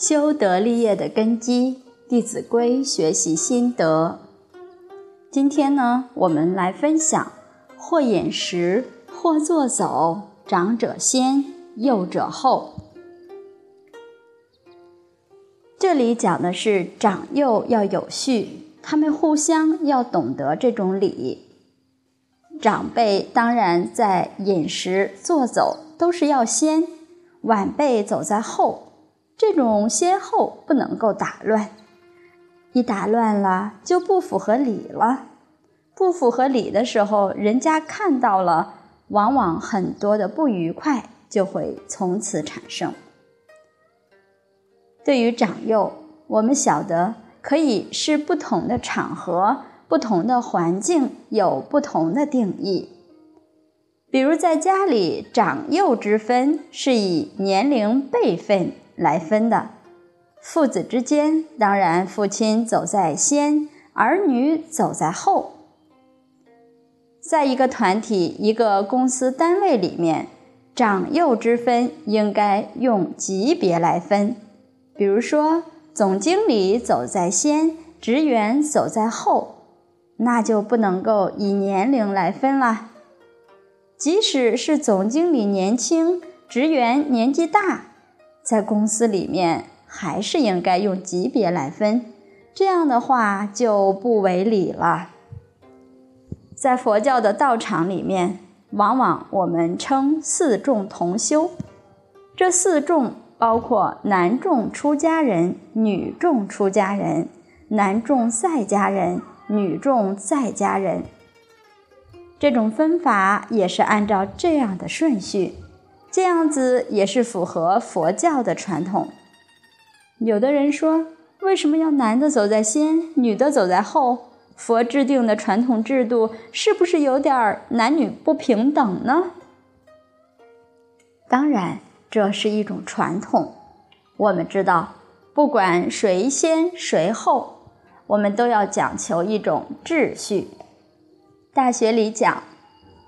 修德立业的根基，《弟子规》学习心得。今天呢，我们来分享：或饮食，或坐走，长者先，幼者后。这里讲的是长幼要有序，他们互相要懂得这种礼。长辈当然在饮食、坐走都是要先，晚辈走在后。这种先后不能够打乱，一打乱了就不符合礼了。不符合礼的时候，人家看到了，往往很多的不愉快就会从此产生。对于长幼，我们晓得可以是不同的场合、不同的环境有不同的定义。比如在家里，长幼之分是以年龄辈分。来分的，父子之间，当然父亲走在先，儿女走在后。在一个团体、一个公司单位里面，长幼之分应该用级别来分。比如说，总经理走在先，职员走在后，那就不能够以年龄来分了。即使是总经理年轻，职员年纪大。在公司里面，还是应该用级别来分，这样的话就不违礼了。在佛教的道场里面，往往我们称四众同修，这四众包括男众出家人、女众出家人、男众在家人、女众在家人。这种分法也是按照这样的顺序。这样子也是符合佛教的传统。有的人说，为什么要男的走在先，女的走在后？佛制定的传统制度是不是有点男女不平等呢？当然，这是一种传统。我们知道，不管谁先谁后，我们都要讲求一种秩序。大学里讲。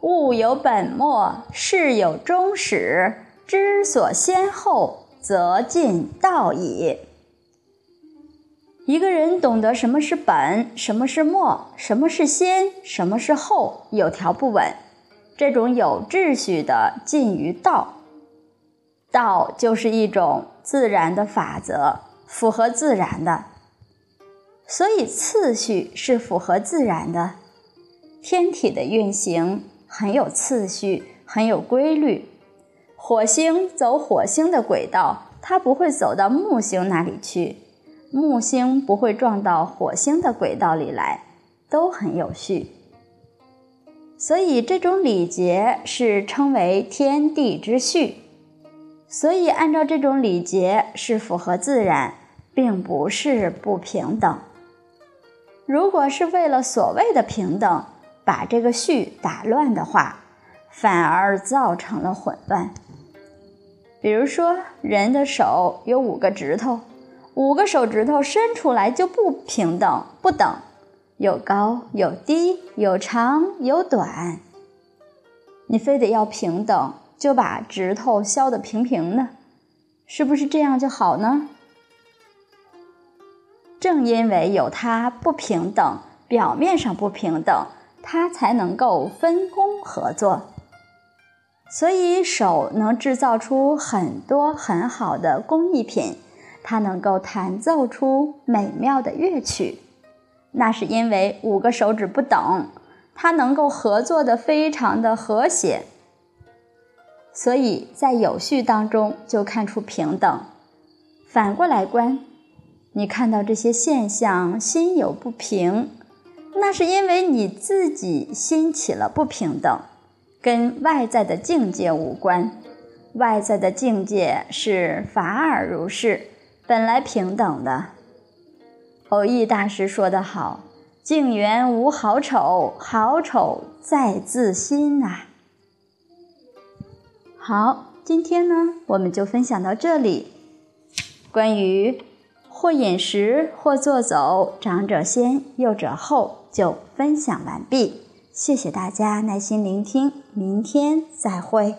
物有本末，事有终始。知所先后，则近道矣。一个人懂得什么是本，什么是末，什么是先，什么是后，有条不紊。这种有秩序的近于道。道就是一种自然的法则，符合自然的。所以次序是符合自然的，天体的运行。很有次序，很有规律。火星走火星的轨道，它不会走到木星那里去；木星不会撞到火星的轨道里来，都很有序。所以这种礼节是称为天地之序。所以按照这种礼节是符合自然，并不是不平等。如果是为了所谓的平等，把这个序打乱的话，反而造成了混乱。比如说，人的手有五个指头，五个手指头伸出来就不平等、不等，有高有低，有长有短。你非得要平等，就把指头削得平平的，是不是这样就好呢？正因为有它不平等，表面上不平等。它才能够分工合作，所以手能制造出很多很好的工艺品，它能够弹奏出美妙的乐曲，那是因为五个手指不等，它能够合作的非常的和谐，所以在有序当中就看出平等。反过来观，你看到这些现象，心有不平。那是因为你自己心起了不平等，跟外在的境界无关。外在的境界是法尔如是，本来平等的。偶益大师说得好：“境缘无好丑，好丑在自心呐。”好，今天呢，我们就分享到这里。关于或饮食，或坐走，长者先，幼者后。就分享完毕，谢谢大家耐心聆听，明天再会。